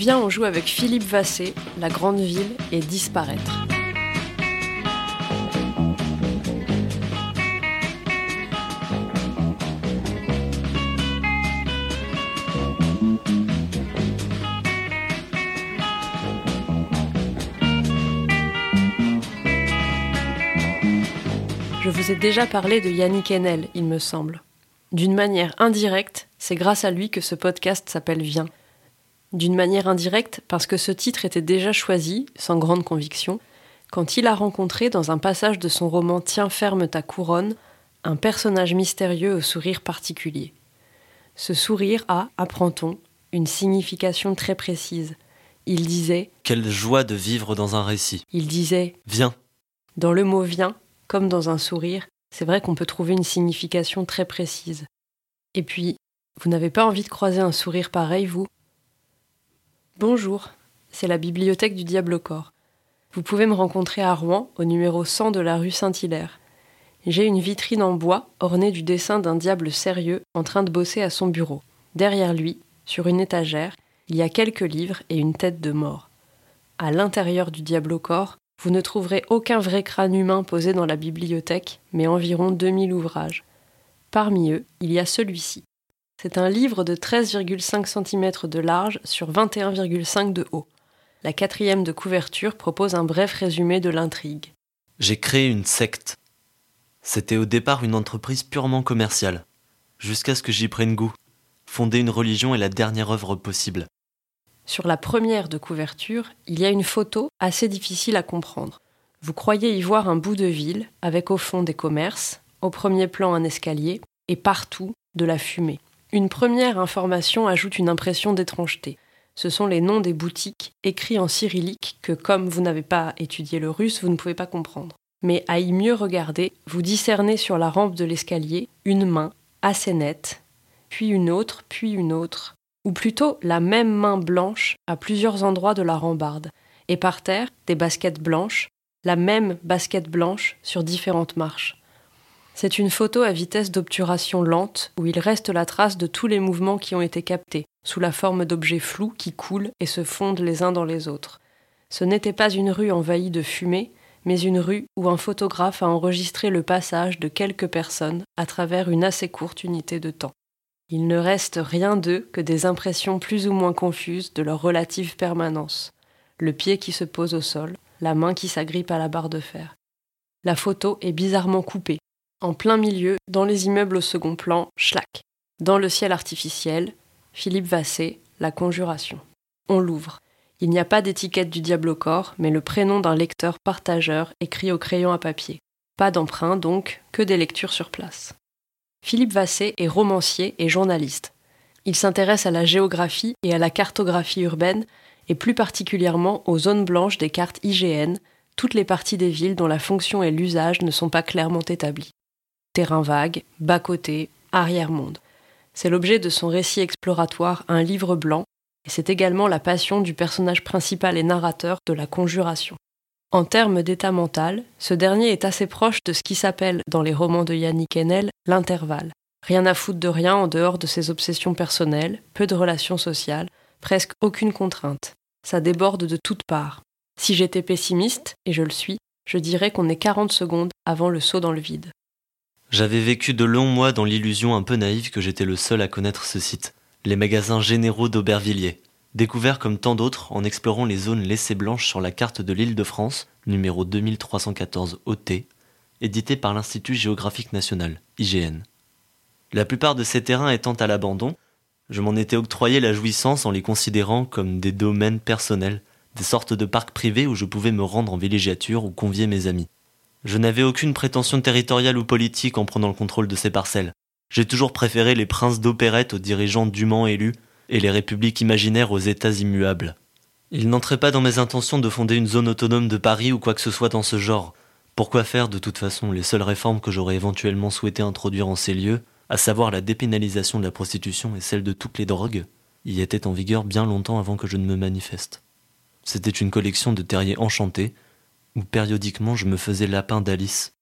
Viens, on joue avec Philippe Vassé, La Grande Ville et Disparaître. Je vous ai déjà parlé de Yannick Enel, il me semble. D'une manière indirecte, c'est grâce à lui que ce podcast s'appelle Viens. D'une manière indirecte, parce que ce titre était déjà choisi, sans grande conviction, quand il a rencontré dans un passage de son roman Tiens ferme ta couronne, un personnage mystérieux au sourire particulier. Ce sourire a, apprend-on, une signification très précise. Il disait Quelle joie de vivre dans un récit. Il disait Viens. Dans le mot viens, comme dans un sourire, c'est vrai qu'on peut trouver une signification très précise. Et puis, vous n'avez pas envie de croiser un sourire pareil, vous? Bonjour, c'est la bibliothèque du Diable au corps. Vous pouvez me rencontrer à Rouen, au numéro 100 de la rue Saint-Hilaire. J'ai une vitrine en bois ornée du dessin d'un diable sérieux en train de bosser à son bureau. Derrière lui, sur une étagère, il y a quelques livres et une tête de mort. À l'intérieur du diable au corps, vous ne trouverez aucun vrai crâne humain posé dans la bibliothèque, mais environ 2000 ouvrages. Parmi eux, il y a celui-ci. C'est un livre de 13,5 cm de large sur 21,5 de haut. La quatrième de couverture propose un bref résumé de l'intrigue. J'ai créé une secte. C'était au départ une entreprise purement commerciale, jusqu'à ce que j'y prenne goût. Fonder une religion est la dernière œuvre possible. Sur la première de couverture, il y a une photo assez difficile à comprendre. Vous croyez y voir un bout de ville, avec au fond des commerces, au premier plan un escalier, et partout de la fumée. Une première information ajoute une impression d'étrangeté. Ce sont les noms des boutiques écrits en cyrillique que, comme vous n'avez pas étudié le russe, vous ne pouvez pas comprendre. Mais à y mieux regarder, vous discernez sur la rampe de l'escalier une main assez nette, puis une autre, puis une autre, ou plutôt la même main blanche à plusieurs endroits de la rambarde, et par terre des baskets blanches, la même basket blanche sur différentes marches. C'est une photo à vitesse d'obturation lente où il reste la trace de tous les mouvements qui ont été captés, sous la forme d'objets flous qui coulent et se fondent les uns dans les autres. Ce n'était pas une rue envahie de fumée, mais une rue où un photographe a enregistré le passage de quelques personnes à travers une assez courte unité de temps. Il ne reste rien d'eux que des impressions plus ou moins confuses de leur relative permanence. Le pied qui se pose au sol, la main qui s'agrippe à la barre de fer. La photo est bizarrement coupée. En plein milieu, dans les immeubles au second plan, schlack. Dans le ciel artificiel, Philippe Vassé, La Conjuration. On l'ouvre. Il n'y a pas d'étiquette du diable au corps, mais le prénom d'un lecteur partageur écrit au crayon à papier. Pas d'emprunt donc, que des lectures sur place. Philippe Vassé est romancier et journaliste. Il s'intéresse à la géographie et à la cartographie urbaine, et plus particulièrement aux zones blanches des cartes IGN, toutes les parties des villes dont la fonction et l'usage ne sont pas clairement établis. Terrain vague, bas-côté, arrière-monde. C'est l'objet de son récit exploratoire Un livre blanc, et c'est également la passion du personnage principal et narrateur de La Conjuration. En termes d'état mental, ce dernier est assez proche de ce qui s'appelle, dans les romans de Yannick Enel, l'intervalle. Rien à foutre de rien en dehors de ses obsessions personnelles, peu de relations sociales, presque aucune contrainte. Ça déborde de toutes parts. Si j'étais pessimiste, et je le suis, je dirais qu'on est 40 secondes avant le saut dans le vide. J'avais vécu de longs mois dans l'illusion un peu naïve que j'étais le seul à connaître ce site. Les magasins généraux d'Aubervilliers. Découvert comme tant d'autres en explorant les zones laissées blanches sur la carte de l'île de France, numéro 2314 OT, édité par l'Institut géographique national, IGN. La plupart de ces terrains étant à l'abandon, je m'en étais octroyé la jouissance en les considérant comme des domaines personnels, des sortes de parcs privés où je pouvais me rendre en villégiature ou convier mes amis. Je n'avais aucune prétention territoriale ou politique en prenant le contrôle de ces parcelles. J'ai toujours préféré les princes d'opérette aux dirigeants dûment élus et les républiques imaginaires aux États immuables. Il n'entrait pas dans mes intentions de fonder une zone autonome de Paris ou quoi que ce soit dans ce genre. Pourquoi faire de toute façon les seules réformes que j'aurais éventuellement souhaité introduire en ces lieux, à savoir la dépénalisation de la prostitution et celle de toutes les drogues, y étaient en vigueur bien longtemps avant que je ne me manifeste. C'était une collection de terriers enchantés, où périodiquement je me faisais lapin d'Alice.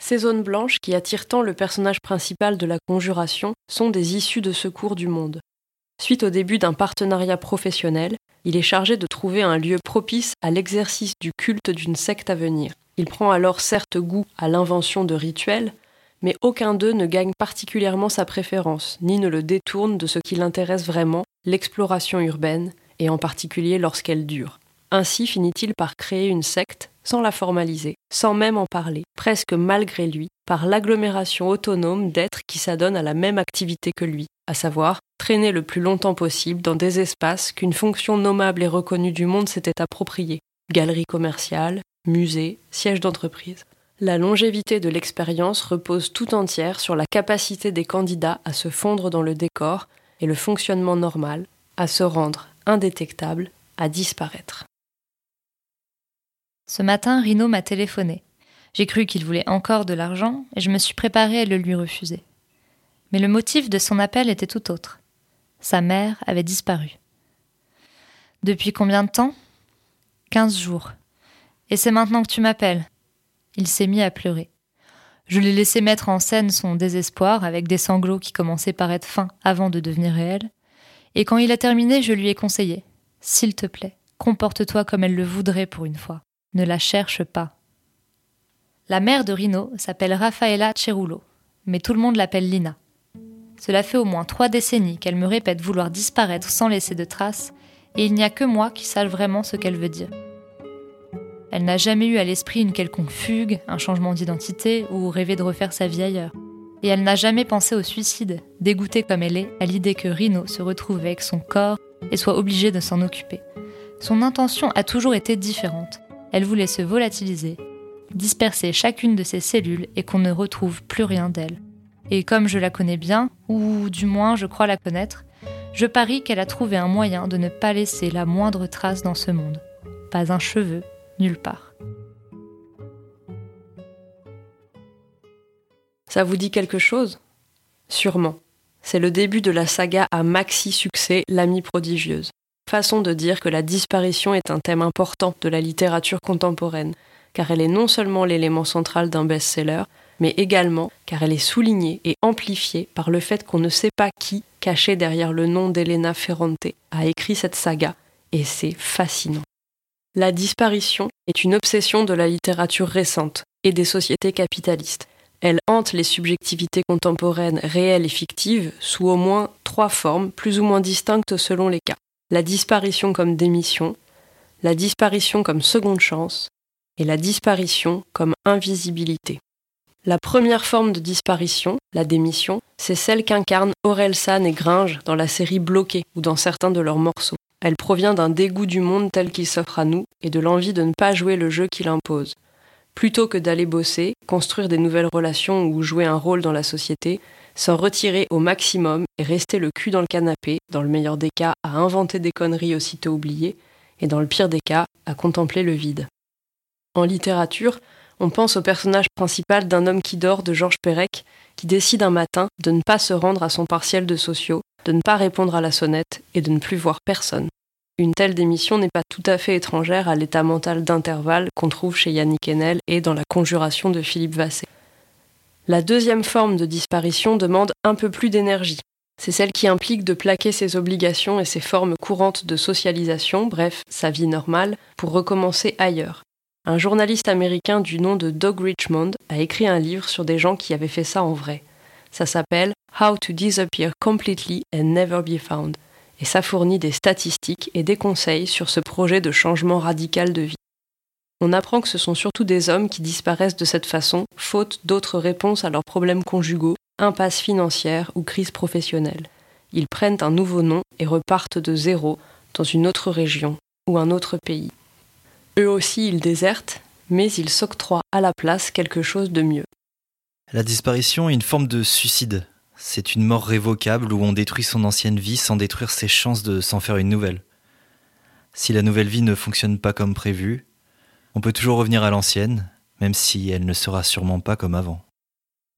Ces zones blanches qui attirent tant le personnage principal de la conjuration sont des issues de secours du monde. Suite au début d'un partenariat professionnel, il est chargé de trouver un lieu propice à l'exercice du culte d'une secte à venir. Il prend alors certes goût à l'invention de rituels, mais aucun d'eux ne gagne particulièrement sa préférence, ni ne le détourne de ce qui l'intéresse vraiment, l'exploration urbaine, et en particulier lorsqu'elle dure. Ainsi finit-il par créer une secte, sans la formaliser, sans même en parler, presque malgré lui, par l'agglomération autonome d'êtres qui s'adonnent à la même activité que lui, à savoir traîner le plus longtemps possible dans des espaces qu'une fonction nommable et reconnue du monde s'était appropriée, galeries commerciales, musées, sièges d'entreprise. La longévité de l'expérience repose tout entière sur la capacité des candidats à se fondre dans le décor et le fonctionnement normal, à se rendre indétectable, à disparaître. Ce matin, Rino m'a téléphoné. J'ai cru qu'il voulait encore de l'argent et je me suis préparée à le lui refuser. Mais le motif de son appel était tout autre. Sa mère avait disparu. Depuis combien de temps? Quinze jours. Et c'est maintenant que tu m'appelles, il s'est mis à pleurer. Je l'ai laissé mettre en scène son désespoir avec des sanglots qui commençaient par être fins avant de devenir réels. Et quand il a terminé, je lui ai conseillé S'il te plaît, comporte-toi comme elle le voudrait pour une fois. Ne la cherche pas. La mère de Rino s'appelle Raffaella Cerullo, mais tout le monde l'appelle Lina. Cela fait au moins trois décennies qu'elle me répète vouloir disparaître sans laisser de traces, et il n'y a que moi qui sache vraiment ce qu'elle veut dire. Elle n'a jamais eu à l'esprit une quelconque fugue, un changement d'identité ou rêvé de refaire sa vie ailleurs. Et elle n'a jamais pensé au suicide, dégoûtée comme elle est à l'idée que Rino se retrouve avec son corps et soit obligé de s'en occuper. Son intention a toujours été différente. Elle voulait se volatiliser, disperser chacune de ses cellules et qu'on ne retrouve plus rien d'elle. Et comme je la connais bien, ou du moins je crois la connaître, je parie qu'elle a trouvé un moyen de ne pas laisser la moindre trace dans ce monde. Pas un cheveu, nulle part. Ça vous dit quelque chose? Sûrement. C'est le début de la saga à maxi succès L'amie prodigieuse. Façon de dire que la disparition est un thème important de la littérature contemporaine, car elle est non seulement l'élément central d'un best-seller, mais également car elle est soulignée et amplifiée par le fait qu'on ne sait pas qui, caché derrière le nom d'Elena Ferrante, a écrit cette saga, et c'est fascinant. La disparition est une obsession de la littérature récente et des sociétés capitalistes. Elle hante les subjectivités contemporaines réelles et fictives sous au moins trois formes plus ou moins distinctes selon les cas. La disparition comme démission, la disparition comme seconde chance et la disparition comme invisibilité. La première forme de disparition, la démission, c'est celle qu'incarnent Aurel San et Gringe dans la série Bloqué ou dans certains de leurs morceaux. Elle provient d'un dégoût du monde tel qu'il s'offre à nous et de l'envie de ne pas jouer le jeu qu'il impose. Plutôt que d'aller bosser, construire des nouvelles relations ou jouer un rôle dans la société, s'en retirer au maximum et rester le cul dans le canapé, dans le meilleur des cas à inventer des conneries aussitôt oubliées, et dans le pire des cas à contempler le vide. En littérature, on pense au personnage principal d'un homme qui dort de Georges Perec, qui décide un matin de ne pas se rendre à son partiel de sociaux de ne pas répondre à la sonnette et de ne plus voir personne. Une telle démission n'est pas tout à fait étrangère à l'état mental d'intervalle qu'on trouve chez Yannick Enel et dans la conjuration de Philippe Vassé. La deuxième forme de disparition demande un peu plus d'énergie. C'est celle qui implique de plaquer ses obligations et ses formes courantes de socialisation, bref, sa vie normale, pour recommencer ailleurs. Un journaliste américain du nom de Doug Richmond a écrit un livre sur des gens qui avaient fait ça en vrai. Ça s'appelle How to Disappear Completely and Never Be Found. Et ça fournit des statistiques et des conseils sur ce projet de changement radical de vie. On apprend que ce sont surtout des hommes qui disparaissent de cette façon, faute d'autres réponses à leurs problèmes conjugaux, impasses financières ou crises professionnelles. Ils prennent un nouveau nom et repartent de zéro dans une autre région ou un autre pays. Eux aussi, ils désertent, mais ils s'octroient à la place quelque chose de mieux. La disparition est une forme de suicide. C'est une mort révocable où on détruit son ancienne vie sans détruire ses chances de s'en faire une nouvelle. Si la nouvelle vie ne fonctionne pas comme prévu, on peut toujours revenir à l'ancienne, même si elle ne sera sûrement pas comme avant.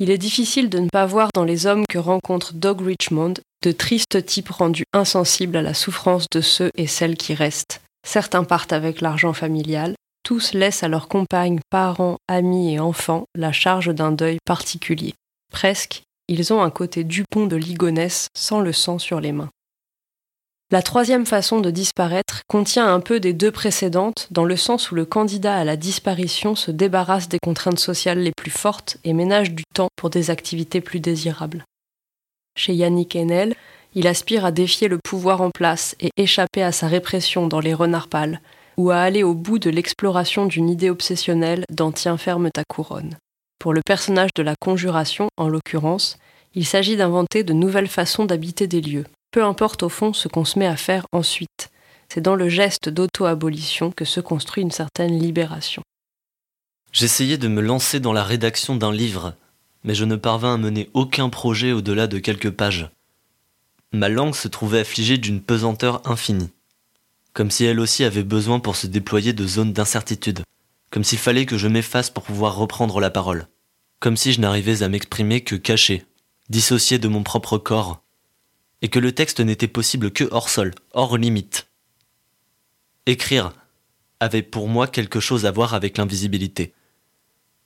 Il est difficile de ne pas voir dans les hommes que rencontre Doug Richmond de tristes types rendus insensibles à la souffrance de ceux et celles qui restent. Certains partent avec l'argent familial, tous laissent à leurs compagnes, parents, amis et enfants la charge d'un deuil particulier. Presque, ils ont un côté Dupont de Ligonnès sans le sang sur les mains. La troisième façon de disparaître contient un peu des deux précédentes, dans le sens où le candidat à la disparition se débarrasse des contraintes sociales les plus fortes et ménage du temps pour des activités plus désirables. Chez Yannick Enel, il aspire à défier le pouvoir en place et échapper à sa répression dans les renards pâles, ou à aller au bout de l'exploration d'une idée obsessionnelle dans Tiens ferme ta couronne. Pour le personnage de la conjuration, en l'occurrence, il s'agit d'inventer de nouvelles façons d'habiter des lieux. Peu importe au fond ce qu'on se met à faire ensuite. C'est dans le geste d'auto-abolition que se construit une certaine libération. J'essayais de me lancer dans la rédaction d'un livre, mais je ne parvins à mener aucun projet au-delà de quelques pages. Ma langue se trouvait affligée d'une pesanteur infinie, comme si elle aussi avait besoin pour se déployer de zones d'incertitude, comme s'il fallait que je m'efface pour pouvoir reprendre la parole, comme si je n'arrivais à m'exprimer que caché, dissocié de mon propre corps, et que le texte n'était possible que hors sol, hors limite. Écrire avait pour moi quelque chose à voir avec l'invisibilité.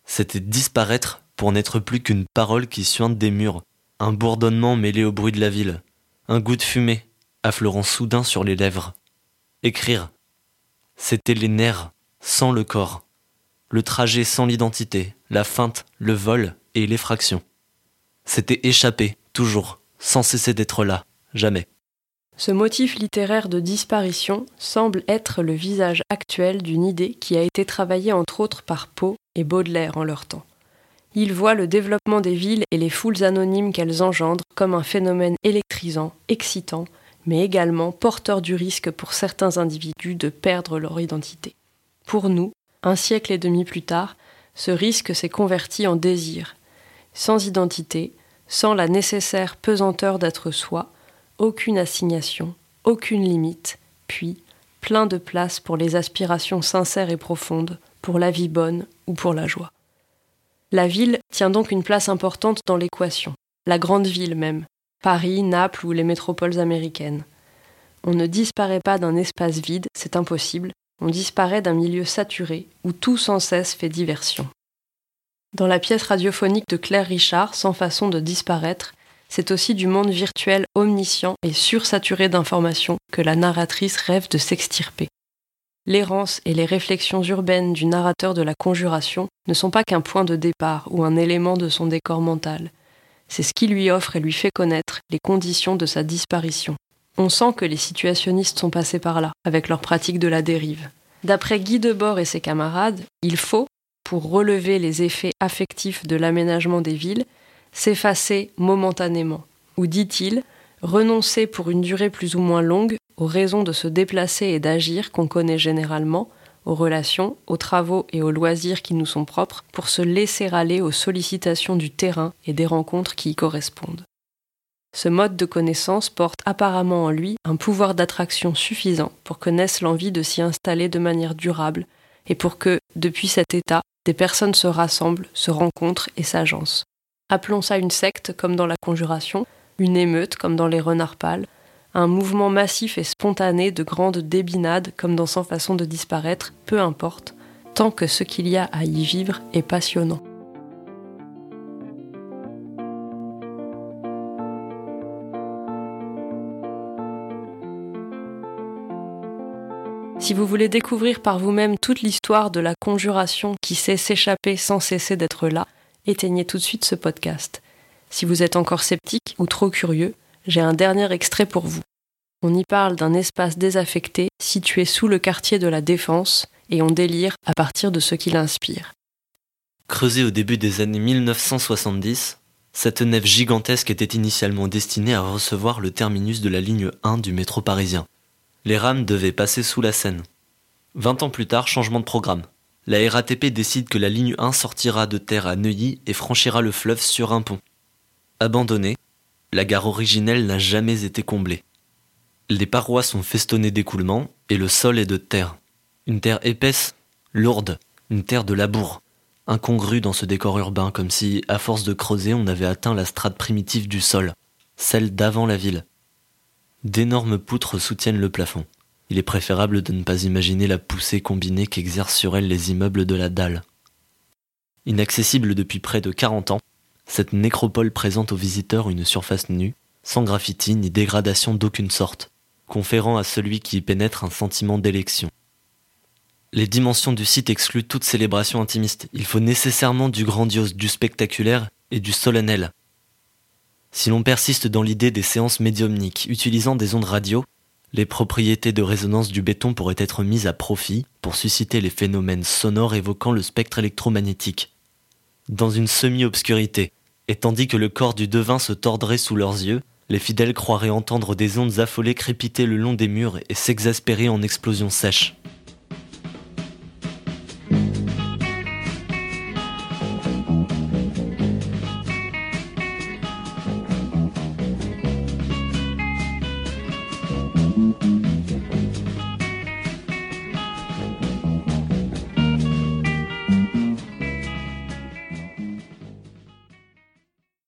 C'était disparaître pour n'être plus qu'une parole qui suinte des murs, un bourdonnement mêlé au bruit de la ville, un goût de fumée affleurant soudain sur les lèvres. Écrire. C'était les nerfs, sans le corps. Le trajet sans l'identité, la feinte, le vol et l'effraction. C'était échapper, toujours, sans cesser d'être là, jamais. Ce motif littéraire de disparition semble être le visage actuel d'une idée qui a été travaillée entre autres par Poe et Baudelaire en leur temps. Il voit le développement des villes et les foules anonymes qu'elles engendrent comme un phénomène électrisant, excitant, mais également porteur du risque pour certains individus de perdre leur identité. Pour nous, un siècle et demi plus tard, ce risque s'est converti en désir. Sans identité, sans la nécessaire pesanteur d'être soi, aucune assignation, aucune limite, puis plein de place pour les aspirations sincères et profondes, pour la vie bonne ou pour la joie. La ville tient donc une place importante dans l'équation, la grande ville même, Paris, Naples ou les métropoles américaines. On ne disparaît pas d'un espace vide, c'est impossible, on disparaît d'un milieu saturé où tout sans cesse fait diversion. Dans la pièce radiophonique de Claire Richard, Sans façon de disparaître, c'est aussi du monde virtuel omniscient et sursaturé d'informations que la narratrice rêve de s'extirper l'errance et les réflexions urbaines du narrateur de la conjuration ne sont pas qu'un point de départ ou un élément de son décor mental. C'est ce qui lui offre et lui fait connaître les conditions de sa disparition. On sent que les situationnistes sont passés par là, avec leur pratique de la dérive. D'après Guy Debord et ses camarades, il faut, pour relever les effets affectifs de l'aménagement des villes, s'effacer momentanément, ou dit-il, renoncer pour une durée plus ou moins longue aux raisons de se déplacer et d'agir qu'on connaît généralement, aux relations, aux travaux et aux loisirs qui nous sont propres, pour se laisser aller aux sollicitations du terrain et des rencontres qui y correspondent. Ce mode de connaissance porte apparemment en lui un pouvoir d'attraction suffisant pour que naisse l'envie de s'y installer de manière durable et pour que, depuis cet état, des personnes se rassemblent, se rencontrent et s'agencent. Appelons ça une secte comme dans la conjuration, une émeute comme dans les renards pâles, un mouvement massif et spontané de grandes débinades comme dans Sans façon de disparaître, peu importe, tant que ce qu'il y a à y vivre est passionnant. Si vous voulez découvrir par vous-même toute l'histoire de la conjuration qui sait s'échapper sans cesser d'être là, éteignez tout de suite ce podcast. Si vous êtes encore sceptique ou trop curieux, j'ai un dernier extrait pour vous. On y parle d'un espace désaffecté situé sous le quartier de la Défense et on délire à partir de ce qui l'inspire. Creusée au début des années 1970, cette nef gigantesque était initialement destinée à recevoir le terminus de la ligne 1 du métro parisien. Les rames devaient passer sous la Seine. Vingt ans plus tard, changement de programme. La RATP décide que la ligne 1 sortira de terre à Neuilly et franchira le fleuve sur un pont. Abandonnée, la gare originelle n'a jamais été comblée. Les parois sont festonnées d'écoulements et le sol est de terre. Une terre épaisse, lourde, une terre de labour, incongrue dans ce décor urbain, comme si, à force de creuser, on avait atteint la strate primitive du sol, celle d'avant la ville. D'énormes poutres soutiennent le plafond. Il est préférable de ne pas imaginer la poussée combinée qu'exercent sur elle les immeubles de la dalle. Inaccessible depuis près de 40 ans, cette nécropole présente aux visiteurs une surface nue, sans graffiti ni dégradation d'aucune sorte. conférant à celui qui y pénètre un sentiment d'élection. Les dimensions du site excluent toute célébration intimiste. Il faut nécessairement du grandiose, du spectaculaire et du solennel. Si l'on persiste dans l'idée des séances médiumniques utilisant des ondes radio, les propriétés de résonance du béton pourraient être mises à profit pour susciter les phénomènes sonores évoquant le spectre électromagnétique. Dans une semi-obscurité, et tandis que le corps du devin se tordrait sous leurs yeux, les fidèles croiraient entendre des ondes affolées crépiter le long des murs et s'exaspérer en explosions sèches.